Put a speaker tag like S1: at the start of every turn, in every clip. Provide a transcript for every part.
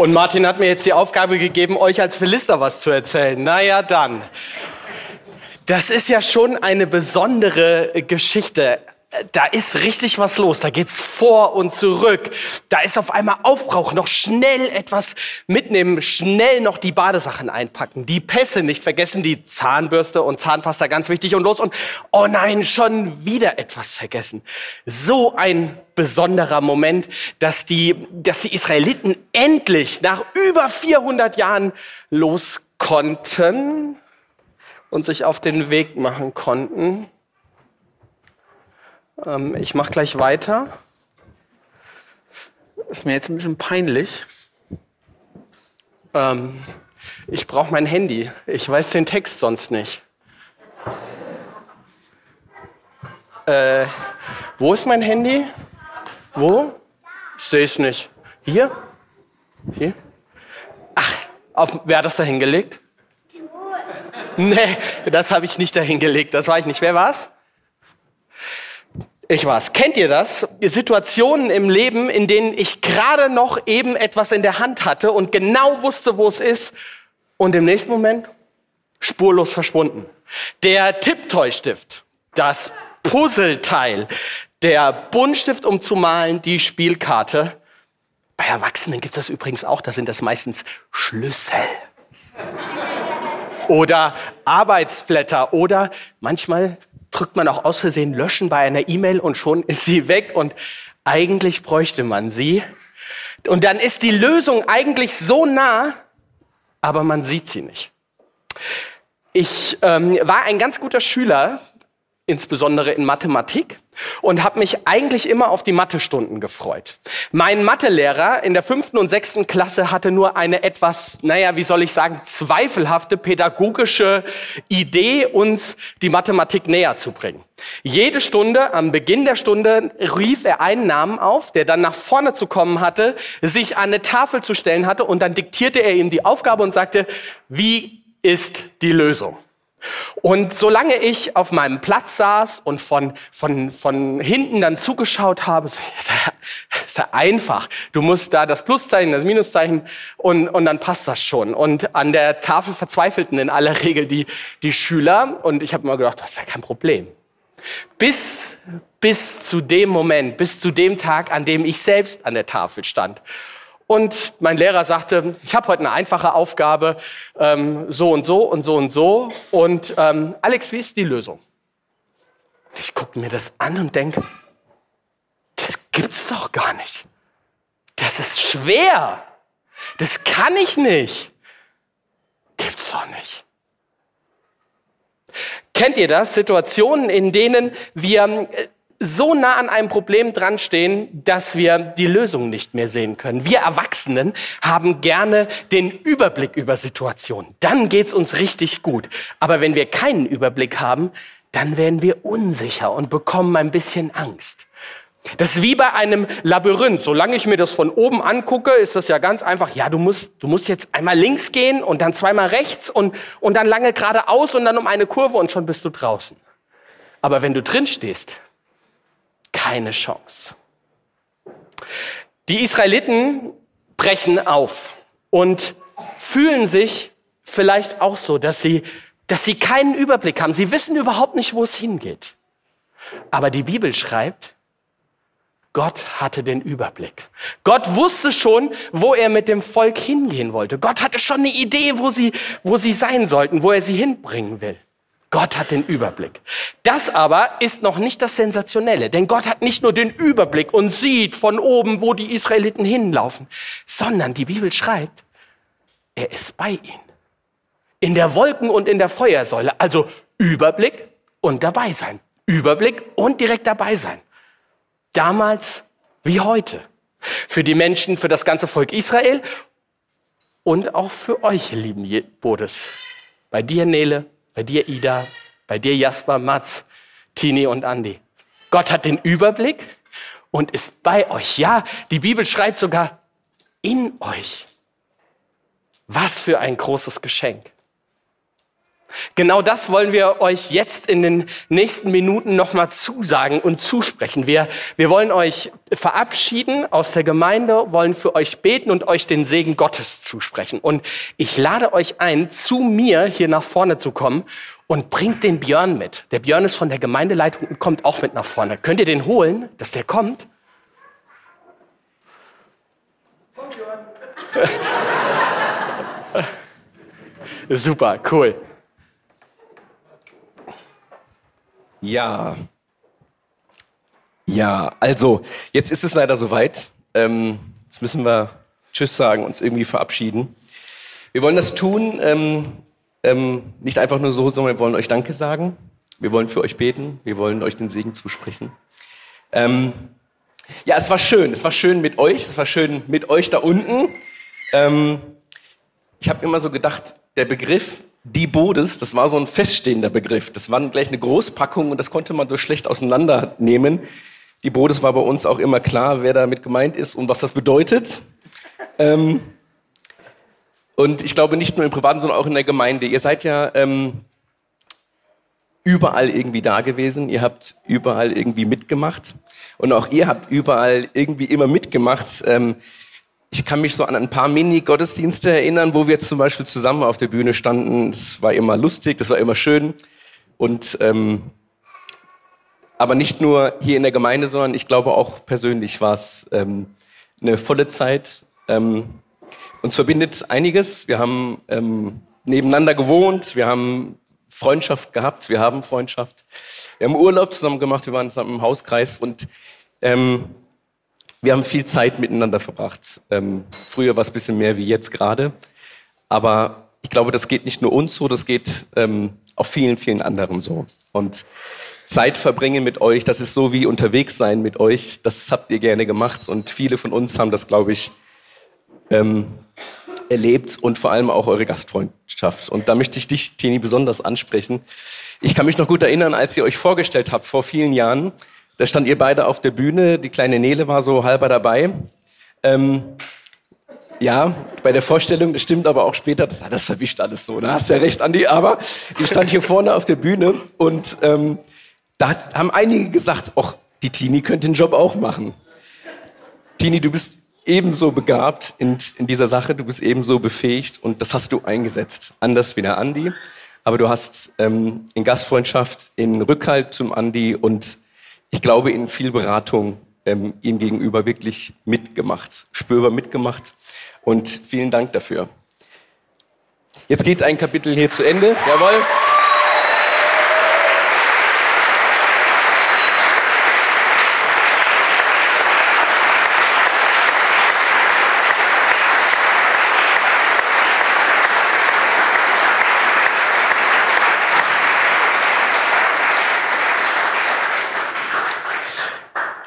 S1: Und Martin hat mir jetzt die Aufgabe gegeben, euch als Philister was zu erzählen. Naja, dann. Das ist ja schon eine besondere Geschichte da ist richtig was los. Da geht's vor und zurück. Da ist auf einmal Aufbrauch. Noch schnell etwas mitnehmen. Schnell noch die Badesachen einpacken. Die Pässe nicht vergessen. Die Zahnbürste und Zahnpasta ganz wichtig und los. Und oh nein, schon wieder etwas vergessen. So ein besonderer Moment, dass die, dass die Israeliten endlich nach über 400 Jahren los konnten und sich auf den Weg machen konnten ähm, ich mache gleich weiter. Ist mir jetzt ein bisschen peinlich. Ähm, ich brauche mein Handy. Ich weiß den Text sonst nicht. Äh, wo ist mein Handy? Wo? Ich sehe es nicht. Hier? Hier? Ach, auf, wer hat das da hingelegt? Nee, das habe ich nicht dahin gelegt. Das war ich nicht. Wer war's? Ich war's. Kennt ihr das? Situationen im Leben, in denen ich gerade noch eben etwas in der Hand hatte und genau wusste, wo es ist und im nächsten Moment spurlos verschwunden. Der Tipptoy-Stift, das Puzzleteil, der Buntstift, um zu malen, die Spielkarte. Bei Erwachsenen gibt es das übrigens auch, da sind das meistens Schlüssel. Oder Arbeitsblätter oder manchmal drückt man auch aus Versehen löschen bei einer E-Mail und schon ist sie weg und eigentlich bräuchte man sie. Und dann ist die Lösung eigentlich so nah, aber man sieht sie nicht. Ich ähm, war ein ganz guter Schüler, insbesondere in Mathematik und habe mich eigentlich immer auf die Mathestunden gefreut. Mein Mathelehrer in der fünften und sechsten Klasse hatte nur eine etwas, naja, wie soll ich sagen, zweifelhafte pädagogische Idee, uns die Mathematik näher zu bringen. Jede Stunde, am Beginn der Stunde, rief er einen Namen auf, der dann nach vorne zu kommen hatte, sich an eine Tafel zu stellen hatte und dann diktierte er ihm die Aufgabe und sagte, wie ist die Lösung? Und solange ich auf meinem Platz saß und von, von, von hinten dann zugeschaut habe, ist ja, ist ja einfach. Du musst da das Pluszeichen, das Minuszeichen und, und dann passt das schon. Und an der Tafel verzweifelten in aller Regel die, die Schüler und ich habe immer gedacht, das ist ja kein Problem. Bis, bis zu dem Moment, bis zu dem Tag, an dem ich selbst an der Tafel stand und mein Lehrer sagte, ich habe heute eine einfache Aufgabe, ähm, so und so und so und so. Und ähm, Alex, wie ist die Lösung? Ich gucke mir das an und denke, das gibt's doch gar nicht. Das ist schwer. Das kann ich nicht. Gibt's doch nicht. Kennt ihr das? Situationen, in denen wir äh, so nah an einem Problem dran stehen, dass wir die Lösung nicht mehr sehen können. Wir Erwachsenen haben gerne den Überblick über Situationen. Dann geht's uns richtig gut. Aber wenn wir keinen Überblick haben, dann werden wir unsicher und bekommen ein bisschen Angst. Das ist wie bei einem Labyrinth. Solange ich mir das von oben angucke, ist das ja ganz einfach. Ja, du musst, du musst jetzt einmal links gehen und dann zweimal rechts und, und dann lange geradeaus und dann um eine Kurve und schon bist du draußen. Aber wenn du drin stehst, keine Chance. Die Israeliten brechen auf und fühlen sich vielleicht auch so, dass sie, dass sie keinen Überblick haben. Sie wissen überhaupt nicht, wo es hingeht. Aber die Bibel schreibt, Gott hatte den Überblick. Gott wusste schon, wo er mit dem Volk hingehen wollte. Gott hatte schon eine Idee, wo sie, wo sie sein sollten, wo er sie hinbringen will. Gott hat den Überblick. Das aber ist noch nicht das Sensationelle, denn Gott hat nicht nur den Überblick und sieht von oben, wo die Israeliten hinlaufen, sondern die Bibel schreibt, er ist bei ihnen. In der Wolken und in der Feuersäule. Also Überblick und dabei sein. Überblick und direkt dabei sein. Damals wie heute. Für die Menschen, für das ganze Volk Israel und auch für euch, lieben Bodes. Bei dir, Nele, bei dir, Ida, bei dir, Jasper, Mats, Tini und Andi. Gott hat den Überblick und ist bei euch. Ja, die Bibel schreibt sogar in euch. Was für ein großes Geschenk. Genau das wollen wir euch jetzt in den nächsten Minuten nochmal zusagen und zusprechen. Wir, wir wollen euch verabschieden aus der Gemeinde, wollen für euch beten und euch den Segen Gottes zusprechen. Und ich lade euch ein, zu mir hier nach vorne zu kommen und bringt den Björn mit. Der Björn ist von der Gemeindeleitung und kommt auch mit nach vorne. Könnt ihr den holen, dass der kommt? Komm, Björn. Super, cool.
S2: Ja. Ja, also, jetzt ist es leider soweit. Ähm, jetzt müssen wir Tschüss sagen, uns irgendwie verabschieden. Wir wollen das tun, ähm, ähm, nicht einfach nur so, sondern wir wollen euch Danke sagen. Wir wollen für euch beten. Wir wollen euch den Segen zusprechen. Ähm, ja, es war schön. Es war schön mit euch. Es war schön mit euch da unten. Ähm, ich habe immer so gedacht, der Begriff die Bodes, das war so ein feststehender Begriff. Das war gleich eine Großpackung und das konnte man so schlecht auseinandernehmen. Die Bodes war bei uns auch immer klar, wer damit gemeint ist und was das bedeutet. Ähm, und ich glaube nicht nur im Privaten, sondern auch in der Gemeinde. Ihr seid ja ähm, überall irgendwie da gewesen. Ihr habt überall irgendwie mitgemacht. Und auch ihr habt überall irgendwie immer mitgemacht. Ähm, ich kann mich so an ein paar Mini-Gottesdienste erinnern, wo wir zum Beispiel zusammen auf der Bühne standen. Es war immer lustig, das war immer schön. Und ähm, aber nicht nur hier in der Gemeinde, sondern ich glaube auch persönlich war es ähm, eine volle Zeit. Ähm, uns verbindet einiges. Wir haben ähm, nebeneinander gewohnt, wir haben Freundschaft gehabt, wir haben Freundschaft. Wir haben Urlaub zusammen gemacht, wir waren zusammen im Hauskreis und ähm, wir haben viel Zeit miteinander verbracht. Ähm, früher war es ein bisschen mehr wie jetzt gerade. Aber ich glaube, das geht nicht nur uns so, das geht ähm, auch vielen, vielen anderen so. Und Zeit verbringen mit euch, das ist so wie unterwegs sein mit euch. Das habt ihr gerne gemacht und viele von uns haben das, glaube ich, ähm, erlebt und vor allem auch eure Gastfreundschaft. Und da möchte ich dich, Tini, besonders ansprechen. Ich kann mich noch gut erinnern, als ihr euch vorgestellt habt vor vielen Jahren. Da stand ihr beide auf der Bühne. Die kleine Nele war so halber dabei. Ähm, ja, bei der Vorstellung, das stimmt aber auch später, das, das verwischt alles so, da hast du ja recht, Andi, aber ich stand hier vorne auf der Bühne und ähm, da hat, haben einige gesagt, ach, die Tini könnte den Job auch machen. Tini, du bist ebenso begabt in, in dieser Sache, du bist ebenso befähigt und das hast du eingesetzt. Anders wie der Andi, aber du hast ähm, in Gastfreundschaft, in Rückhalt zum Andi und ich glaube in viel Beratung ähm, ihm gegenüber wirklich mitgemacht, spürbar mitgemacht und vielen Dank dafür. Jetzt geht ein Kapitel hier zu Ende. Jawohl.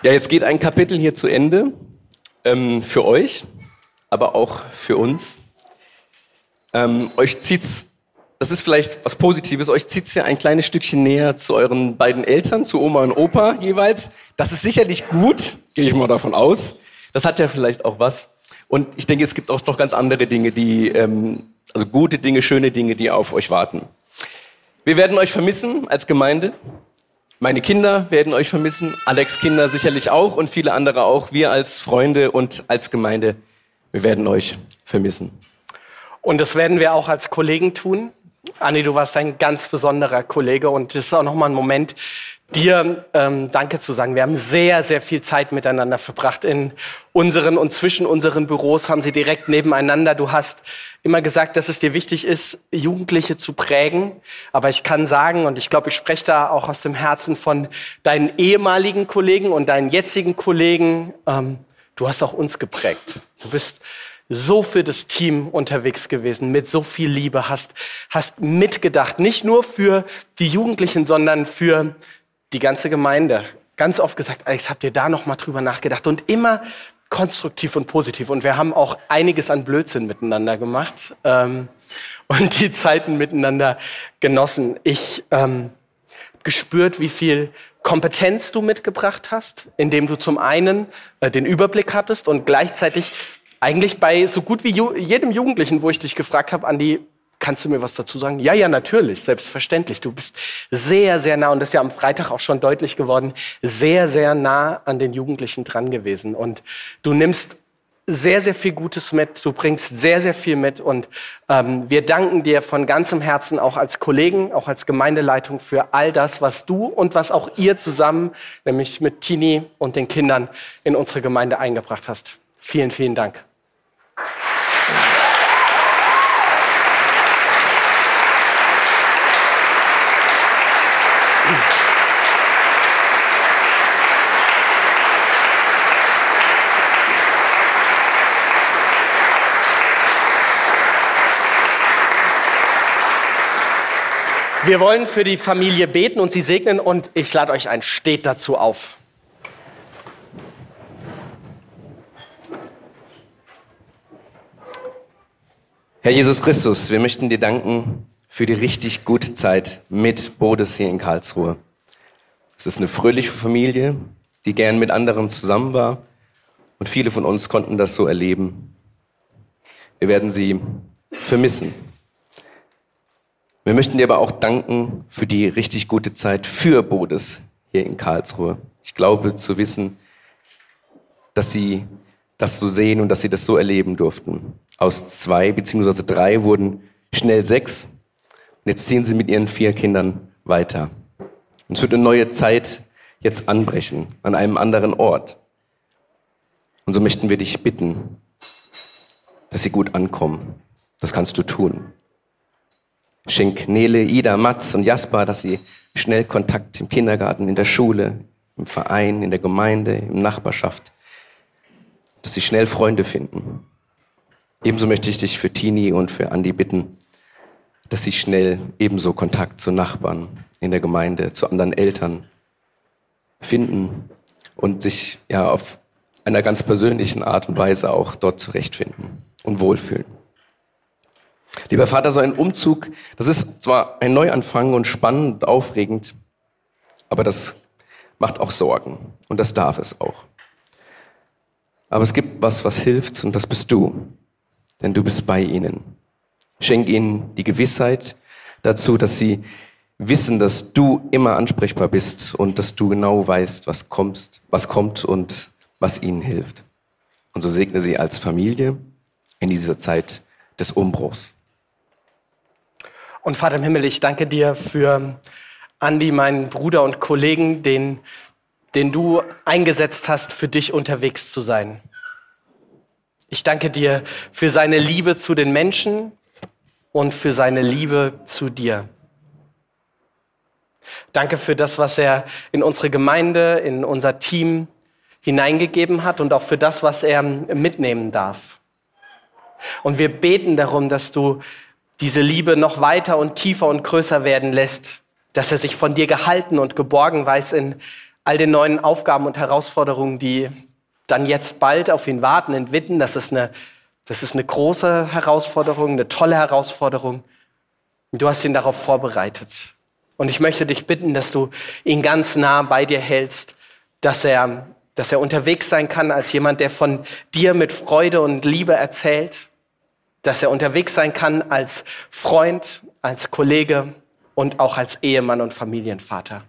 S2: Ja, jetzt geht ein Kapitel hier zu Ende ähm, für euch, aber auch für uns. Ähm, euch zieht's, das ist vielleicht was Positives, euch zieht's ja ein kleines Stückchen näher zu euren beiden Eltern, zu Oma und Opa jeweils. Das ist sicherlich gut, gehe ich mal davon aus. Das hat ja vielleicht auch was. Und ich denke, es gibt auch noch ganz andere Dinge, die, ähm, also gute Dinge, schöne Dinge, die auf euch warten. Wir werden euch vermissen als Gemeinde. Meine Kinder werden euch vermissen, Alex Kinder sicherlich auch und viele andere auch. Wir als Freunde und als Gemeinde, wir werden euch vermissen.
S1: Und das werden wir auch als Kollegen tun. Anni, du warst ein ganz besonderer Kollege und es ist auch nochmal ein Moment, dir ähm, Danke zu sagen. Wir haben sehr, sehr viel Zeit miteinander verbracht. In unseren und zwischen unseren Büros haben sie direkt nebeneinander. Du hast immer gesagt, dass es dir wichtig ist, Jugendliche zu prägen. Aber ich kann sagen, und ich glaube, ich spreche da auch aus dem Herzen von deinen ehemaligen Kollegen und deinen jetzigen Kollegen, ähm, du hast auch uns geprägt. Du bist so für das Team unterwegs gewesen, mit so viel Liebe, hast, hast mitgedacht, nicht nur für die Jugendlichen, sondern für die ganze Gemeinde ganz oft gesagt, Alex, habt ihr da noch mal drüber nachgedacht? Und immer konstruktiv und positiv. Und wir haben auch einiges an Blödsinn miteinander gemacht ähm, und die Zeiten miteinander genossen. Ich ähm, gespürt, wie viel Kompetenz du mitgebracht hast, indem du zum einen äh, den Überblick hattest und gleichzeitig eigentlich bei so gut wie jedem Jugendlichen, wo ich dich gefragt habe, Andi, kannst du mir was dazu sagen? Ja, ja, natürlich, selbstverständlich. Du bist sehr, sehr nah, und das ist ja am Freitag auch schon deutlich geworden, sehr, sehr nah an den Jugendlichen dran gewesen. Und du nimmst sehr, sehr viel Gutes mit. Du bringst sehr, sehr viel mit. Und ähm, wir danken dir von ganzem Herzen auch als Kollegen, auch als Gemeindeleitung für all das, was du und was auch ihr zusammen, nämlich mit Tini und den Kindern, in unsere Gemeinde eingebracht hast. Vielen, vielen Dank. Wir wollen für die Familie beten und sie segnen und ich lade euch ein, steht dazu auf.
S2: Herr Jesus Christus, wir möchten dir danken für die richtig gute Zeit mit Bodes hier in Karlsruhe. Es ist eine fröhliche Familie, die gern mit anderen zusammen war und viele von uns konnten das so erleben. Wir werden sie vermissen. Wir möchten dir aber auch danken für die richtig gute Zeit für Bodes hier in Karlsruhe. Ich glaube zu wissen, dass sie das so sehen und dass sie das so erleben durften. Aus zwei beziehungsweise drei wurden schnell sechs. Und jetzt ziehen sie mit ihren vier Kindern weiter. Und es wird eine neue Zeit jetzt anbrechen, an einem anderen Ort. Und so möchten wir dich bitten, dass sie gut ankommen. Das kannst du tun. Schenk Nele, Ida, Mats und Jasper, dass sie schnell Kontakt im Kindergarten, in der Schule, im Verein, in der Gemeinde, im Nachbarschaft, dass sie schnell Freunde finden. Ebenso möchte ich dich für Tini und für Andi bitten, dass sie schnell ebenso Kontakt zu Nachbarn in der Gemeinde, zu anderen Eltern finden und sich ja auf einer ganz persönlichen Art und Weise auch dort zurechtfinden und wohlfühlen. Lieber Vater, so ein Umzug, das ist zwar ein Neuanfang und spannend und aufregend, aber das macht auch Sorgen und das darf es auch. Aber es gibt was, was hilft und das bist du, denn du bist bei ihnen. Schenk ihnen die Gewissheit dazu, dass sie wissen, dass du immer ansprechbar bist und dass du genau weißt, was kommt, was kommt und was ihnen hilft. Und so segne sie als Familie in dieser Zeit des Umbruchs.
S1: Und Vater im Himmel, ich danke dir für Andi, meinen Bruder und Kollegen, den, den du eingesetzt hast, für dich unterwegs zu sein. Ich danke dir für seine Liebe zu den Menschen und für seine Liebe zu dir. Danke für das, was er in unsere Gemeinde, in unser Team hineingegeben hat und auch für das, was er mitnehmen darf. Und wir beten darum, dass du diese Liebe noch weiter und tiefer und größer werden lässt, dass er sich von dir gehalten und geborgen weiß in all den neuen Aufgaben und Herausforderungen, die dann jetzt bald auf ihn warten in Witten. Das ist eine, das ist eine große Herausforderung, eine tolle Herausforderung. Du hast ihn darauf vorbereitet. Und ich möchte dich bitten, dass du ihn ganz nah bei dir hältst, dass er, dass er unterwegs sein kann als jemand, der von dir mit Freude und Liebe erzählt, dass er unterwegs sein kann als Freund, als Kollege und auch als Ehemann und Familienvater.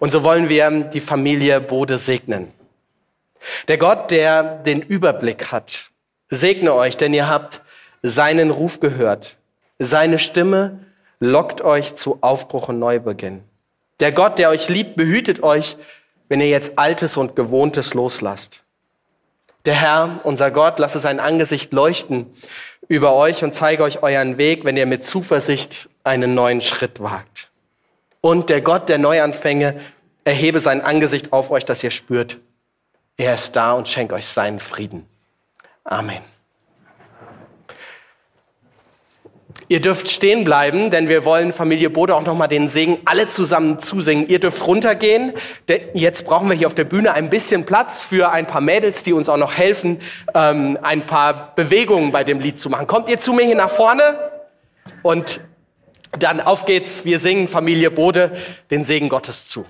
S1: Und so wollen wir die Familie Bode segnen. Der Gott, der den Überblick hat, segne euch, denn ihr habt seinen Ruf gehört. Seine Stimme lockt euch zu Aufbruch und Neubeginn. Der Gott, der euch liebt, behütet euch, wenn ihr jetzt Altes und Gewohntes loslasst. Der Herr, unser Gott, lasse sein Angesicht leuchten über euch und zeige euch euren Weg, wenn ihr mit Zuversicht einen neuen Schritt wagt. Und der Gott der Neuanfänge erhebe sein Angesicht auf euch, dass ihr spürt, er ist da und schenkt euch seinen Frieden. Amen. Ihr dürft stehen bleiben, denn wir wollen Familie Bode auch nochmal den Segen alle zusammen zusingen. Ihr dürft runtergehen. Jetzt brauchen wir hier auf der Bühne ein bisschen Platz für ein paar Mädels, die uns auch noch helfen, ähm, ein paar Bewegungen bei dem Lied zu machen. Kommt ihr zu mir hier nach vorne? Und dann auf geht's. Wir singen Familie Bode den Segen Gottes zu.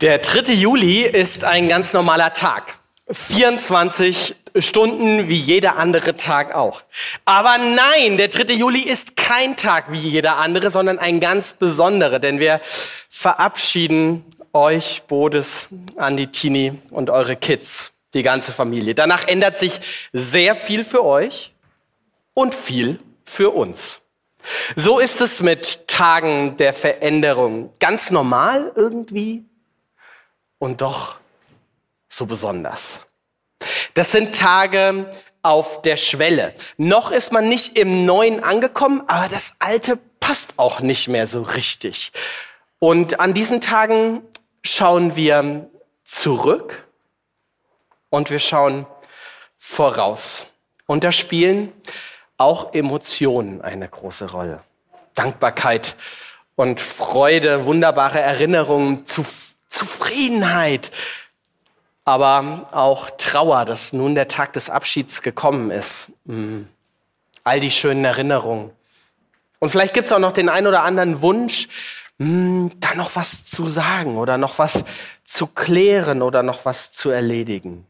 S1: Der 3. Juli ist ein ganz normaler Tag. 24 Stunden wie jeder andere Tag auch. Aber nein, der 3. Juli ist kein Tag wie jeder andere, sondern ein ganz besonderer, denn wir verabschieden euch, Bodes, Andi, Tini und eure Kids, die ganze Familie. Danach ändert sich sehr viel für euch und viel für uns. So ist es mit Tagen der Veränderung. Ganz normal irgendwie und doch so besonders. Das sind Tage auf der Schwelle. Noch ist man nicht im Neuen angekommen, aber das Alte passt auch nicht mehr so richtig. Und an diesen Tagen schauen wir zurück und wir schauen voraus. Und da spielen auch Emotionen eine große Rolle. Dankbarkeit und Freude, wunderbare Erinnerungen, Zufriedenheit, aber auch Trauer, dass nun der Tag des Abschieds gekommen ist. Mm. All die schönen Erinnerungen. Und vielleicht gibt es auch noch den ein oder anderen Wunsch, mm, da noch was zu sagen oder noch was zu klären oder noch was zu erledigen.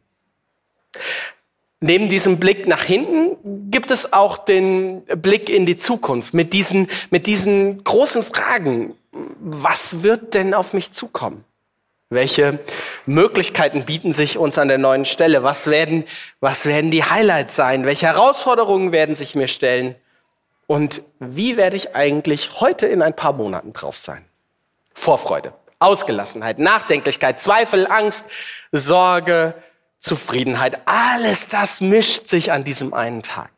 S1: Neben diesem Blick nach hinten gibt es auch den Blick in die Zukunft mit diesen, mit diesen großen Fragen. Was wird denn auf mich zukommen? Welche Möglichkeiten bieten sich uns an der neuen Stelle? Was werden, was werden die Highlights sein? Welche Herausforderungen werden sich mir stellen? Und wie werde ich eigentlich heute in ein paar Monaten drauf sein? Vorfreude, Ausgelassenheit, Nachdenklichkeit, Zweifel, Angst, Sorge, Zufriedenheit. Alles das mischt sich an diesem einen Tag.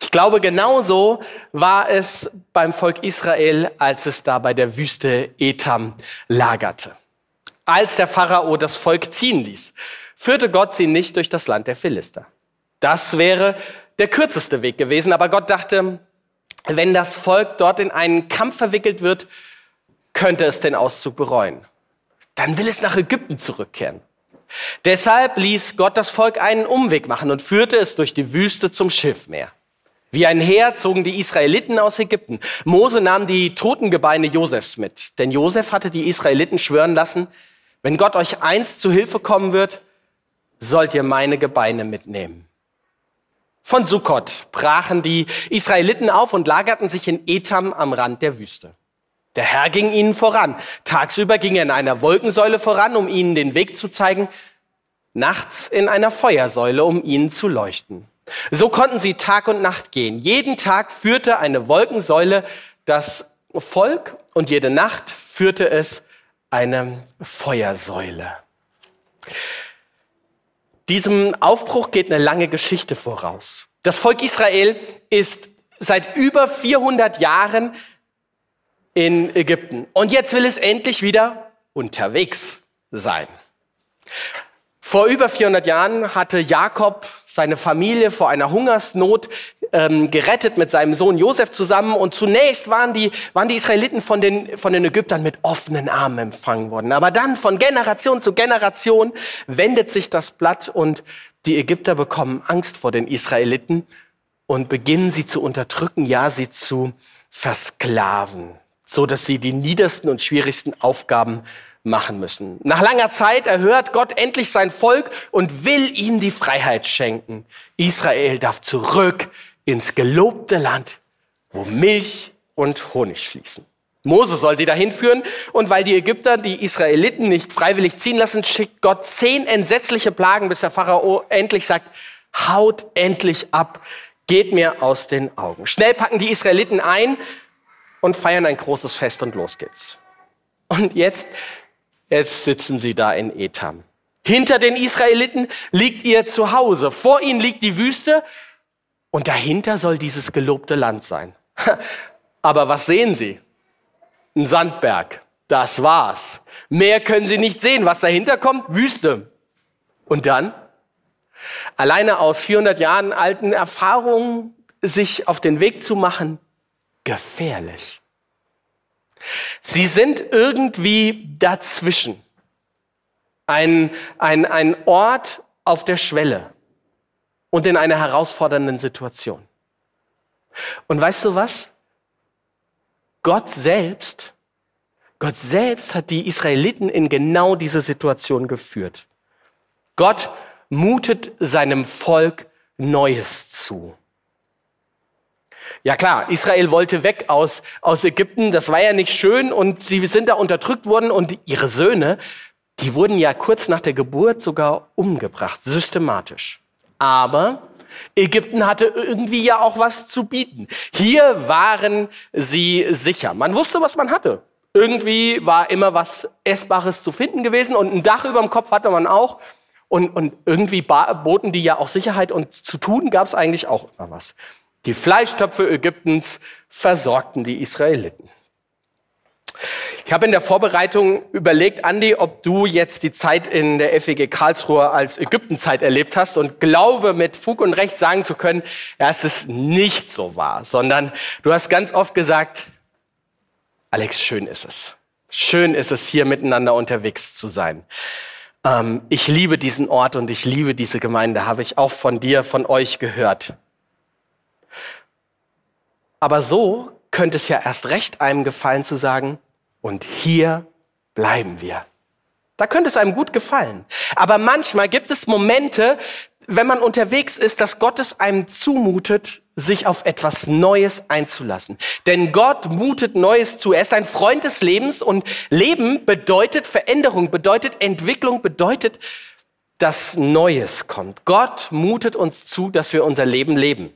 S1: Ich glaube, genauso war es beim Volk Israel, als es da bei der Wüste Etam lagerte als der Pharao das Volk ziehen ließ, führte Gott sie nicht durch das Land der Philister. Das wäre der kürzeste Weg gewesen, aber Gott dachte, wenn das Volk dort in einen Kampf verwickelt wird, könnte es den Auszug bereuen. Dann will es nach Ägypten zurückkehren. Deshalb ließ Gott das Volk einen Umweg machen und führte es durch die Wüste zum Schilfmeer. Wie ein Heer zogen die Israeliten aus Ägypten. Mose nahm die Totengebeine Josefs mit, denn Josef hatte die Israeliten schwören lassen, wenn Gott euch einst zu Hilfe kommen wird, sollt ihr meine Gebeine mitnehmen. Von Sukkot brachen die Israeliten auf und lagerten sich in Etam am Rand der Wüste. Der Herr ging ihnen voran. Tagsüber ging er in einer Wolkensäule voran, um ihnen den Weg zu zeigen, nachts in einer Feuersäule, um ihnen zu leuchten. So konnten sie Tag und Nacht gehen. Jeden Tag führte eine Wolkensäule das Volk und jede Nacht führte es eine Feuersäule. Diesem Aufbruch geht eine lange Geschichte voraus. Das Volk Israel ist seit über 400 Jahren in Ägypten und jetzt will es endlich wieder unterwegs sein. Vor über 400 Jahren hatte Jakob seine Familie vor einer Hungersnot ähm, gerettet mit seinem Sohn Josef zusammen. Und zunächst waren die, waren die Israeliten von den, von den Ägyptern mit offenen Armen empfangen worden. Aber dann von Generation zu Generation wendet sich das Blatt und die Ägypter bekommen Angst vor den Israeliten und beginnen sie zu unterdrücken, ja, sie zu versklaven, so dass sie die niedersten und schwierigsten Aufgaben machen müssen. Nach langer Zeit erhört Gott endlich sein Volk und will ihnen die Freiheit schenken. Israel darf zurück ins gelobte Land, wo Milch und Honig fließen. Mose soll sie dahin führen und weil die Ägypter die Israeliten nicht freiwillig ziehen lassen, schickt Gott zehn entsetzliche Plagen, bis der Pharao endlich sagt, haut endlich ab, geht mir aus den Augen. Schnell packen die Israeliten ein und feiern ein großes Fest und los geht's. Und jetzt Jetzt sitzen sie da in Etam. Hinter den Israeliten liegt ihr Zuhause. Vor ihnen liegt die Wüste und dahinter soll dieses gelobte Land sein. Aber was sehen sie? Ein Sandberg. Das war's. Mehr können sie nicht sehen. Was dahinter kommt? Wüste. Und dann? Alleine aus 400 Jahren alten Erfahrungen sich auf den Weg zu machen, gefährlich. Sie sind irgendwie dazwischen. Ein, ein, ein Ort auf der Schwelle und in einer herausfordernden Situation. Und weißt du was? Gott selbst, Gott selbst hat die Israeliten in genau diese Situation geführt. Gott mutet seinem Volk Neues zu. Ja klar, Israel wollte weg aus, aus Ägypten, das war ja nicht schön und sie sind da unterdrückt worden und ihre Söhne, die wurden ja kurz nach der Geburt sogar umgebracht, systematisch. Aber Ägypten hatte irgendwie ja auch was zu bieten. Hier waren sie sicher. Man wusste, was man hatte. Irgendwie war immer was Essbares zu finden gewesen und ein Dach über dem Kopf hatte man auch. Und, und irgendwie boten die ja auch Sicherheit und zu tun gab es eigentlich auch immer was. Die Fleischtöpfe Ägyptens versorgten die Israeliten. Ich habe in der Vorbereitung überlegt, Andi, ob du jetzt die Zeit in der FEG Karlsruhe als Ägyptenzeit erlebt hast und glaube mit Fug und Recht sagen zu können, ja, es nicht so wahr, sondern du hast ganz oft gesagt, Alex, schön ist es. Schön ist es, hier miteinander unterwegs zu sein. Ähm, ich liebe diesen Ort und ich liebe diese Gemeinde, habe ich auch von dir, von euch gehört. Aber so könnte es ja erst recht einem gefallen zu sagen, und hier bleiben wir. Da könnte es einem gut gefallen. Aber manchmal gibt es Momente, wenn man unterwegs ist, dass Gott es einem zumutet, sich auf etwas Neues einzulassen. Denn Gott mutet Neues zu. Er ist ein Freund des Lebens und Leben bedeutet Veränderung, bedeutet Entwicklung, bedeutet, dass Neues kommt. Gott mutet uns zu, dass wir unser Leben leben.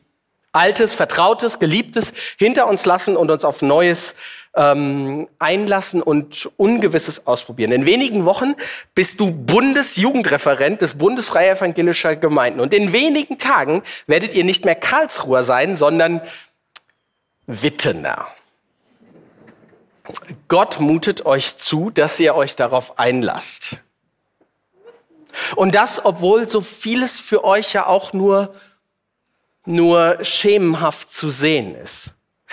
S1: Altes, Vertrautes, Geliebtes hinter uns lassen und uns auf Neues ähm, einlassen und Ungewisses ausprobieren. In wenigen Wochen bist du Bundesjugendreferent des Bundesfreie Evangelischer Gemeinden. Und in wenigen Tagen werdet ihr nicht mehr Karlsruher sein, sondern Wittener. Gott mutet euch zu, dass ihr euch darauf einlasst. Und das, obwohl so vieles für euch ja auch nur, nur schemenhaft zu sehen ist.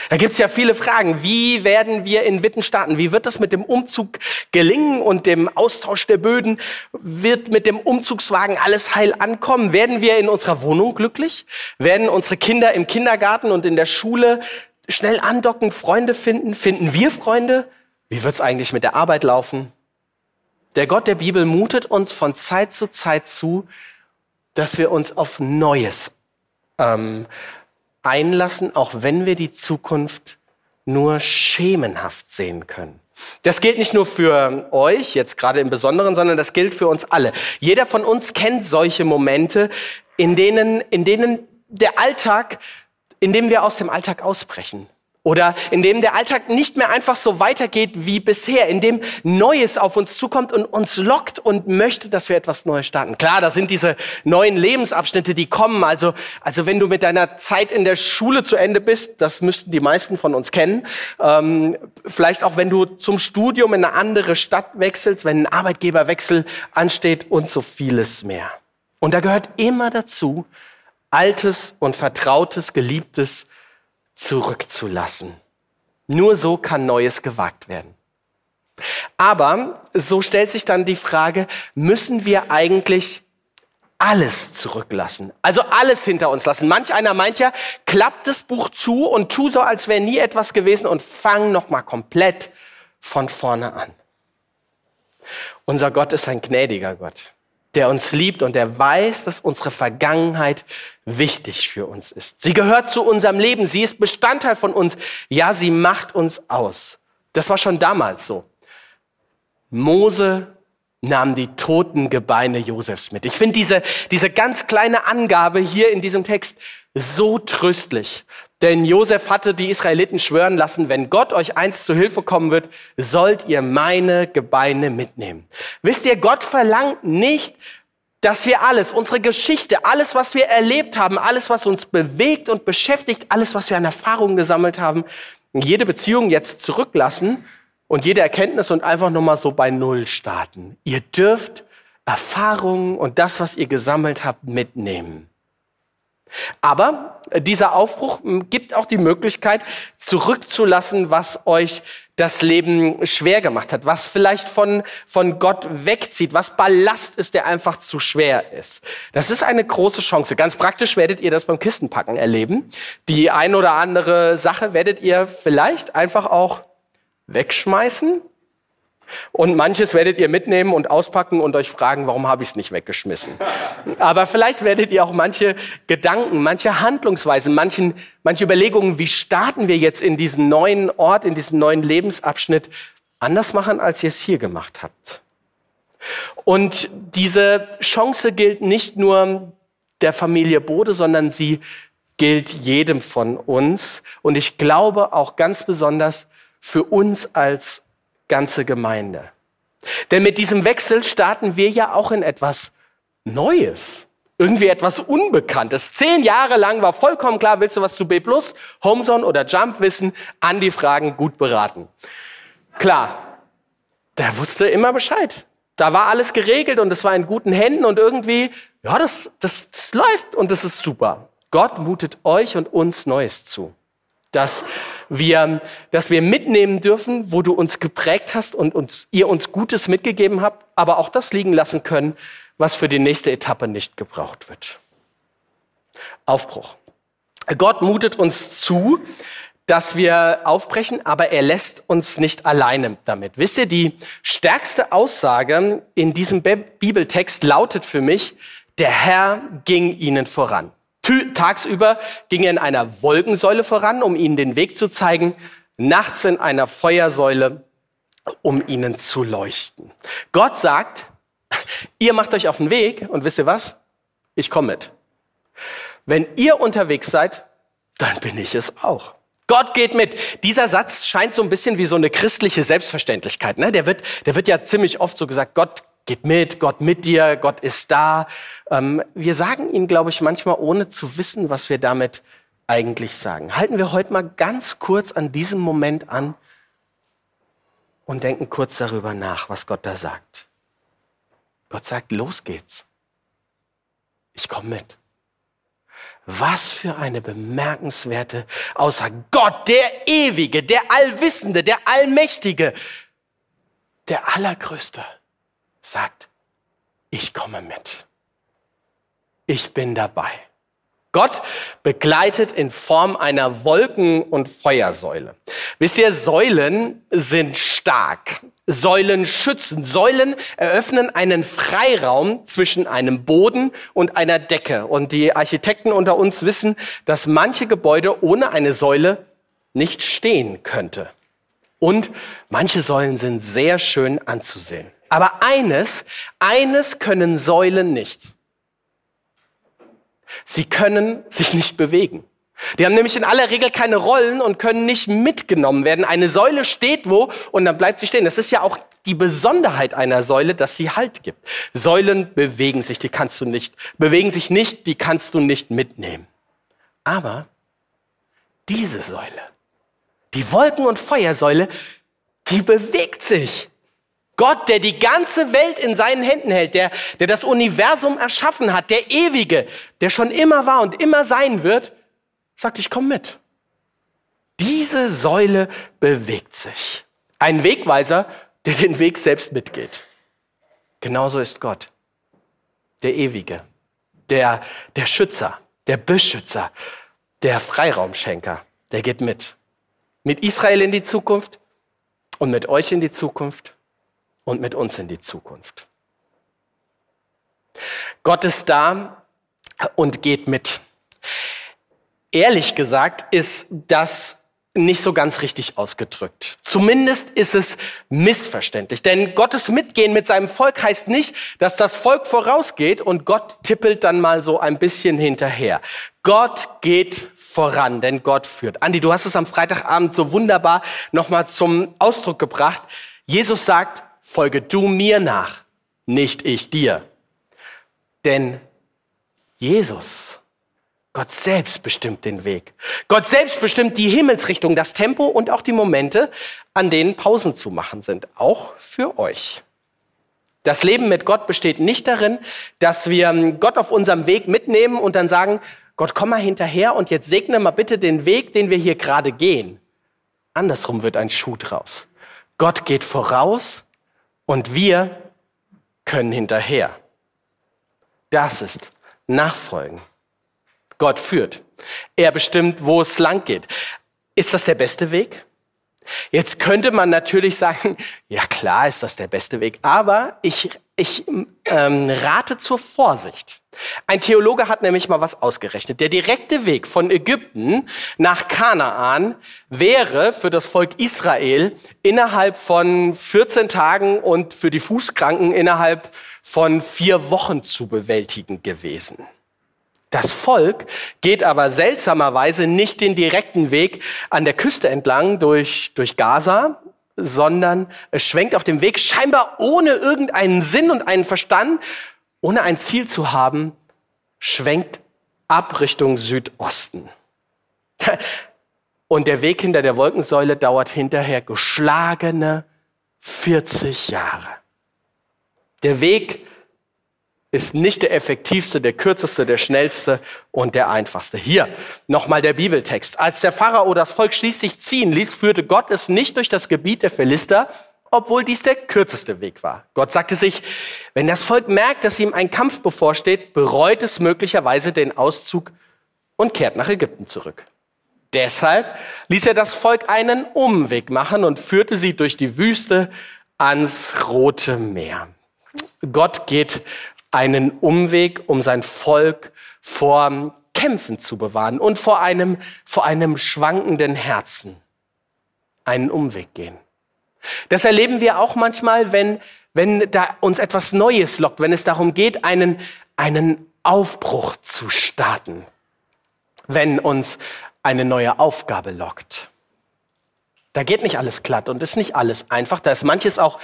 S1: Da gibt's ja viele Fragen. Wie werden wir in Witten starten? Wie wird das mit dem Umzug gelingen und dem Austausch der Böden? Wird mit dem Umzugswagen alles heil ankommen? Werden wir in unserer Wohnung glücklich? Werden unsere Kinder im Kindergarten und in der Schule schnell andocken, Freunde finden? Finden wir Freunde? Wie wird's eigentlich mit der Arbeit laufen? Der Gott der Bibel mutet uns von Zeit zu Zeit zu, dass wir uns auf Neues ähm, einlassen, auch wenn wir die Zukunft nur schemenhaft sehen können. Das gilt nicht nur für euch, jetzt gerade im Besonderen, sondern das gilt für uns alle. Jeder von uns kennt solche Momente, in denen, in denen der Alltag, in dem wir aus dem Alltag ausbrechen. Oder in dem der Alltag nicht mehr einfach so weitergeht wie bisher, in dem Neues auf uns zukommt und uns lockt und möchte, dass wir etwas Neues starten. Klar, da sind diese neuen Lebensabschnitte, die kommen. Also, also wenn du mit deiner Zeit in der Schule zu Ende bist, das müssten die meisten von uns kennen. Ähm, vielleicht auch, wenn du zum Studium in eine andere Stadt wechselst, wenn ein Arbeitgeberwechsel ansteht und so vieles mehr. Und da gehört immer dazu, altes und vertrautes, geliebtes zurückzulassen. Nur so kann Neues gewagt werden. Aber so stellt sich dann die Frage, müssen wir eigentlich alles zurücklassen? Also alles hinter uns lassen. Manch einer meint ja, klapp das Buch zu und tu so, als wäre nie etwas gewesen und fang nochmal komplett von vorne an. Unser Gott ist ein gnädiger Gott der uns liebt und der weiß, dass unsere Vergangenheit wichtig für uns ist. Sie gehört zu unserem Leben, sie ist Bestandteil von uns. Ja, sie macht uns aus. Das war schon damals so. Mose nahm die toten Gebeine Josefs mit. Ich finde diese, diese ganz kleine Angabe hier in diesem Text so tröstlich. Denn Josef hatte die Israeliten schwören lassen, wenn Gott euch einst zu Hilfe kommen wird, sollt ihr meine Gebeine mitnehmen. Wisst ihr, Gott verlangt nicht, dass wir alles, unsere Geschichte, alles, was wir erlebt haben, alles, was uns bewegt und beschäftigt, alles, was wir an Erfahrungen gesammelt haben, jede Beziehung jetzt zurücklassen und jede Erkenntnis und einfach nochmal so bei Null starten. Ihr dürft Erfahrungen und das, was ihr gesammelt habt, mitnehmen. Aber dieser Aufbruch gibt auch die Möglichkeit, zurückzulassen, was euch das Leben schwer gemacht hat, was vielleicht von, von Gott wegzieht, was Ballast ist, der einfach zu schwer ist. Das ist eine große Chance. Ganz praktisch werdet ihr das beim Kistenpacken erleben. Die ein oder andere Sache werdet ihr vielleicht einfach auch wegschmeißen Und manches werdet ihr mitnehmen und auspacken und euch fragen, warum habe ich es nicht weggeschmissen. Aber vielleicht werdet ihr auch manche Gedanken, manche Handlungsweisen, manchen, manche Überlegungen, wie starten wir jetzt in diesen neuen Ort, in diesen neuen Lebensabschnitt, anders machen, als ihr es hier gemacht habt. Und diese Chance gilt nicht nur der Familie Bode, sondern sie gilt jedem von uns. Und ich glaube auch ganz besonders für uns als ganze Gemeinde. Denn mit diesem Wechsel starten wir ja auch in etwas Neues. Irgendwie etwas Unbekanntes. Zehn Jahre lang war vollkommen klar, willst du was zu B+, Homezone oder Jump wissen? An die Fragen gut beraten. Klar, der wusste immer Bescheid. Da war alles geregelt und es war in guten Händen und irgendwie, ja, das, das, das läuft und das ist super. Gott mutet euch und uns Neues zu. Dass wir, dass wir mitnehmen dürfen, wo du uns geprägt hast und uns, ihr uns Gutes mitgegeben habt, aber auch das liegen lassen können, was für die nächste Etappe nicht gebraucht wird. Aufbruch. Gott mutet uns zu, dass wir aufbrechen, aber er lässt uns nicht alleine damit. Wisst ihr, die stärkste Aussage in diesem Bibeltext lautet für mich, der Herr ging ihnen voran. Tagsüber ging er in einer Wolkensäule voran, um ihnen den Weg zu zeigen, nachts in einer Feuersäule, um ihnen zu leuchten. Gott sagt, ihr macht euch auf den Weg und wisst ihr was? Ich komme mit. Wenn ihr unterwegs seid, dann bin ich es auch. Gott geht mit. Dieser Satz scheint so ein bisschen wie so eine christliche Selbstverständlichkeit. Ne? Der, wird, der wird ja ziemlich oft so gesagt, Gott geht mit, Gott mit dir, Gott ist da. Ähm, wir sagen ihn, glaube ich, manchmal ohne zu wissen, was wir damit eigentlich sagen. Halten wir heute mal ganz kurz an diesem Moment an und denken kurz darüber nach, was Gott da sagt. Gott sagt, los geht's. Ich komme mit. Was für eine bemerkenswerte Aussage. Gott, der Ewige, der Allwissende, der Allmächtige, der Allergrößte, sagt, ich komme mit. Ich bin dabei. Gott begleitet in Form einer Wolken- und Feuersäule. Wisst ihr, Säulen sind stark. Säulen schützen. Säulen eröffnen einen Freiraum zwischen einem Boden und einer Decke. Und die Architekten unter uns wissen, dass manche Gebäude ohne eine Säule nicht stehen könnte. Und manche Säulen sind sehr schön anzusehen. Aber eines, eines können Säulen nicht. Sie können sich nicht bewegen. Die haben nämlich in aller Regel keine Rollen und können nicht mitgenommen werden. Eine Säule steht wo und dann bleibt sie stehen. Das ist ja auch die Besonderheit einer Säule, dass sie Halt gibt. Säulen bewegen sich, die kannst du nicht, bewegen sich nicht, die kannst du nicht mitnehmen. Aber diese Säule, die Wolken- und Feuersäule, die bewegt sich. Gott, der die ganze Welt in seinen Händen hält, der, der das Universum erschaffen hat, der Ewige, der schon immer war und immer sein wird, sagt, ich komme mit. Diese Säule bewegt sich. Ein Wegweiser, der den Weg selbst mitgeht. Genauso ist Gott. Der Ewige, der, der Schützer, der Beschützer, der Freiraumschenker, der geht mit. Mit Israel in die Zukunft und mit euch in die Zukunft und mit uns in die Zukunft. Gott ist da und geht mit. Ehrlich gesagt ist das nicht so ganz richtig ausgedrückt. Zumindest ist es missverständlich. Denn Gottes Mitgehen mit seinem Volk heißt nicht, dass das Volk vorausgeht und Gott tippelt dann mal so ein bisschen hinterher. Gott geht voran, denn Gott führt. Andi, du hast es am Freitagabend so wunderbar nochmal zum Ausdruck gebracht. Jesus sagt, folge du mir nach, nicht ich dir. Denn Jesus, Gott selbst bestimmt den Weg. Gott selbst bestimmt die Himmelsrichtung, das Tempo und auch die Momente, an denen Pausen zu machen sind, auch für euch. Das Leben mit Gott besteht nicht darin, dass wir Gott auf unserem Weg mitnehmen und dann sagen, Gott, komm mal hinterher und jetzt segne mal bitte den Weg, den wir hier gerade gehen. Andersrum wird ein Schuh draus. Gott geht voraus und wir können hinterher. Das ist Nachfolgen. Gott führt. Er bestimmt, wo es lang geht. Ist das der beste Weg? Jetzt könnte man natürlich sagen, ja klar ist das der beste Weg, aber ich, ich ähm, rate zur Vorsicht. Ein Theologe hat nämlich mal was ausgerechnet. Der direkte Weg von Ägypten nach Kanaan wäre für das Volk Israel innerhalb von 14 Tagen und für die Fußkranken innerhalb von vier Wochen zu bewältigen gewesen. Das Volk geht aber seltsamerweise nicht den direkten Weg an der Küste entlang durch, durch Gaza, sondern es schwenkt auf dem Weg scheinbar ohne irgendeinen Sinn und einen Verstand, ohne ein Ziel zu haben, schwenkt ab Richtung Südosten. Und der Weg hinter der Wolkensäule dauert hinterher geschlagene 40 Jahre. Der Weg ist nicht der effektivste, der kürzeste, der schnellste und der einfachste. Hier nochmal der Bibeltext. Als der Pharao das Volk schließlich ziehen ließ, führte Gott es nicht durch das Gebiet der Philister, obwohl dies der kürzeste Weg war. Gott sagte sich, wenn das Volk merkt, dass ihm ein Kampf bevorsteht, bereut es möglicherweise den Auszug und kehrt nach Ägypten zurück. Deshalb ließ er das Volk einen Umweg machen und führte sie durch die Wüste ans Rote Meer. Gott geht einen Umweg, um sein Volk vor Kämpfen zu bewahren und vor einem, vor einem schwankenden Herzen. Einen Umweg gehen. Das erleben wir auch manchmal, wenn, wenn da uns etwas Neues lockt, wenn es darum geht, einen, einen Aufbruch zu starten. Wenn uns eine neue Aufgabe lockt. Da geht nicht alles glatt und ist nicht alles einfach. Da ist manches auch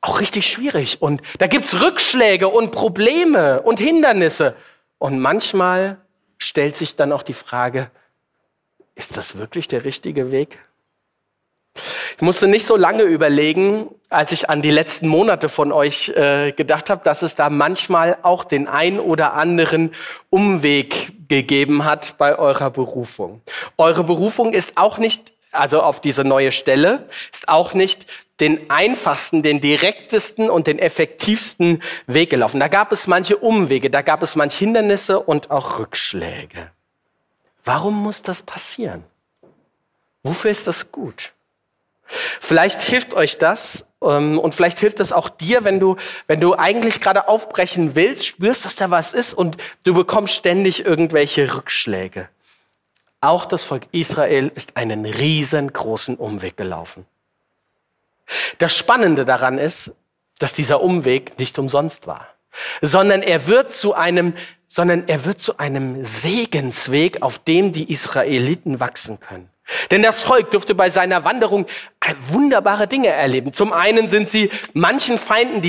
S1: auch richtig schwierig. Und da gibt's Rückschläge und Probleme und Hindernisse. Und manchmal stellt sich dann auch die Frage, ist das wirklich der richtige Weg? Ich musste nicht so lange überlegen, als ich an die letzten Monate von euch äh, gedacht habe, dass es da manchmal auch den ein oder anderen Umweg gegeben hat bei eurer Berufung. Eure Berufung ist auch nicht also auf diese neue Stelle, ist auch nicht den einfachsten, den direktesten und den effektivsten Weg gelaufen. Da gab es manche Umwege, da gab es manche Hindernisse und auch Rückschläge. Warum muss das passieren? Wofür ist das gut? Vielleicht hilft euch das ähm, und vielleicht hilft das auch dir, wenn du, wenn du eigentlich gerade aufbrechen willst, spürst, dass da was ist und du bekommst ständig irgendwelche Rückschläge. Auch das Volk Israel ist einen riesengroßen Umweg gelaufen. Das Spannende daran ist, dass dieser Umweg nicht umsonst war, sondern er wird zu einem, sondern er wird zu einem Segensweg, auf dem die Israeliten wachsen können. Denn das Volk durfte bei seiner Wanderung wunderbare Dinge erleben. Zum einen sind sie manchen Feinden,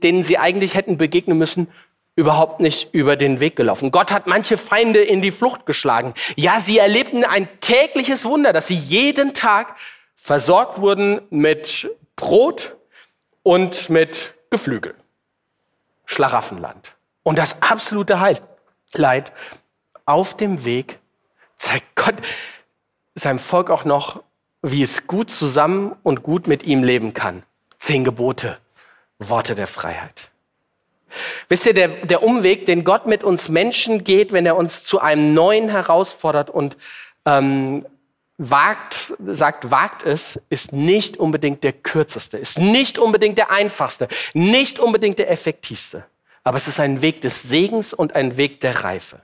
S1: denen sie eigentlich hätten begegnen müssen, überhaupt nicht über den Weg gelaufen. Gott hat manche Feinde in die Flucht geschlagen. Ja, sie erlebten ein tägliches Wunder, dass sie jeden Tag versorgt wurden mit Brot und mit Geflügel. Schlaraffenland. Und das absolute Leid auf dem Weg zeigt Gott seinem Volk auch noch, wie es gut zusammen und gut mit ihm leben kann. Zehn Gebote, Worte der Freiheit. Wisst ihr, der, der Umweg, den Gott mit uns Menschen geht, wenn er uns zu einem Neuen herausfordert und ähm, wagt, sagt, wagt es, ist nicht unbedingt der kürzeste, ist nicht unbedingt der einfachste, nicht unbedingt der effektivste. Aber es ist ein Weg des Segens und ein Weg der Reife.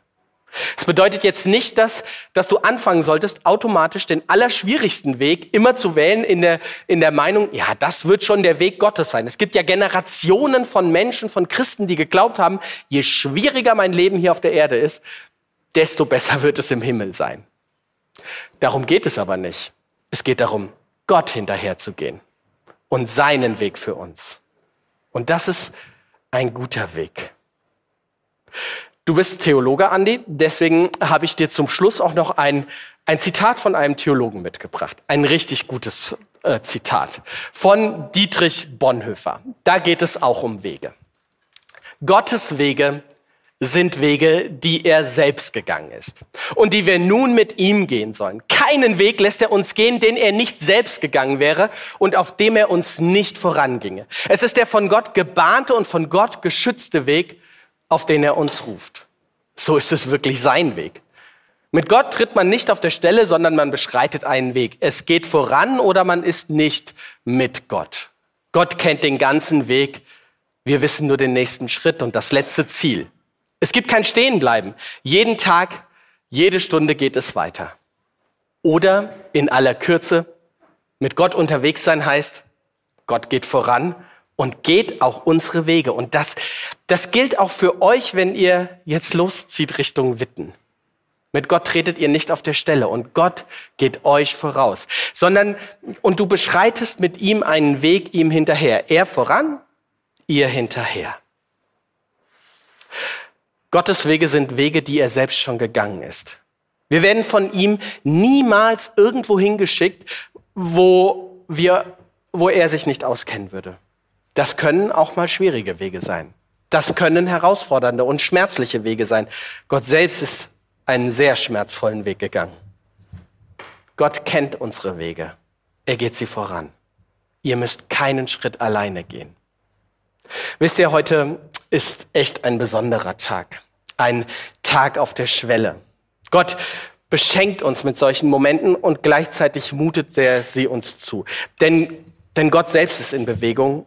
S1: Es bedeutet jetzt nicht, dass, dass du anfangen solltest, automatisch den allerschwierigsten Weg immer zu wählen in der, in der Meinung, ja, das wird schon der Weg Gottes sein. Es gibt ja Generationen von Menschen, von Christen, die geglaubt haben, je schwieriger mein Leben hier auf der Erde ist, desto besser wird es im Himmel sein. Darum geht es aber nicht. Es geht darum, Gott hinterherzugehen und seinen Weg für uns. Und das ist ein guter Weg. Du bist Theologe, Andi, deswegen habe ich dir zum Schluss auch noch ein, ein Zitat von einem Theologen mitgebracht. Ein richtig gutes äh, Zitat von Dietrich Bonhoeffer. Da geht es auch um Wege. Gottes Wege sind Wege, die er selbst gegangen ist und die wir nun mit ihm gehen sollen. Keinen Weg lässt er uns gehen, den er nicht selbst gegangen wäre und auf dem er uns nicht voranginge. Es ist der von Gott gebahnte und von Gott geschützte Weg, auf den er uns ruft. So ist es wirklich sein Weg. Mit Gott tritt man nicht auf der Stelle, sondern man beschreitet einen Weg. Es geht voran oder man ist nicht mit Gott. Gott kennt den ganzen Weg. Wir wissen nur den nächsten Schritt und das letzte Ziel. Es gibt kein Stehenbleiben. Jeden Tag, jede Stunde geht es weiter. Oder in aller Kürze, mit Gott unterwegs sein heißt, Gott geht voran und geht auch unsere Wege. Und das, das gilt auch für euch, wenn ihr jetzt loszieht Richtung Witten. Mit Gott tretet ihr nicht auf der Stelle und Gott geht euch voraus, sondern und du beschreitest mit ihm einen Weg ihm hinterher. Er voran, ihr hinterher. Gottes Wege sind Wege, die er selbst schon gegangen ist. Wir werden von ihm niemals irgendwo hingeschickt, wo wir, wo er sich nicht auskennen würde. Das können auch mal schwierige Wege sein. Das können herausfordernde und schmerzliche Wege sein. Gott selbst ist einen sehr schmerzvollen Weg gegangen. Gott kennt unsere Wege. Er geht sie voran. Ihr müsst keinen Schritt alleine gehen. Wisst ihr, heute ist echt ein besonderer Tag. Ein Tag auf der Schwelle. Gott beschenkt uns mit solchen Momenten und gleichzeitig mutet er sie uns zu. Denn, denn Gott selbst ist in Bewegung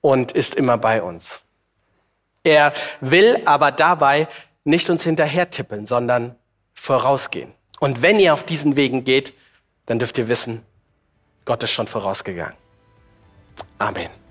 S1: und ist immer bei uns. Er will aber dabei nicht uns hinterher tippeln, sondern vorausgehen. Und wenn ihr auf diesen Wegen geht, dann dürft ihr wissen, Gott ist schon vorausgegangen. Amen.